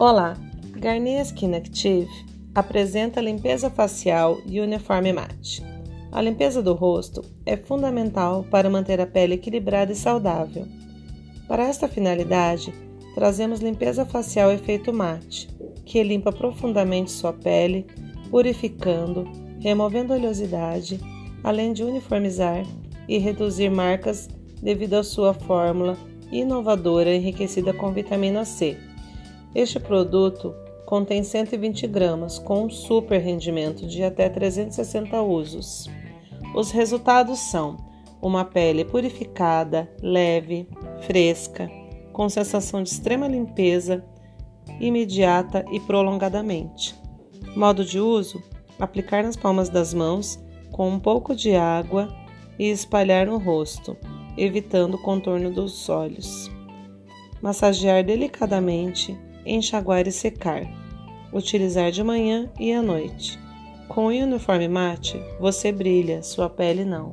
Olá, Garnier Skin Active apresenta limpeza facial e uniforme mate. A limpeza do rosto é fundamental para manter a pele equilibrada e saudável. Para esta finalidade, trazemos limpeza facial efeito mate, que limpa profundamente sua pele, purificando, removendo oleosidade, além de uniformizar e reduzir marcas devido à sua fórmula inovadora enriquecida com vitamina C. Este produto contém 120 gramas, com um super rendimento de até 360 usos. Os resultados são uma pele purificada, leve, fresca, com sensação de extrema limpeza, imediata e prolongadamente. Modo de uso: aplicar nas palmas das mãos com um pouco de água e espalhar no rosto evitando o contorno dos olhos. Massagear delicadamente, enxaguar e secar. Utilizar de manhã e à noite. Com o uniforme mate, você brilha, sua pele não.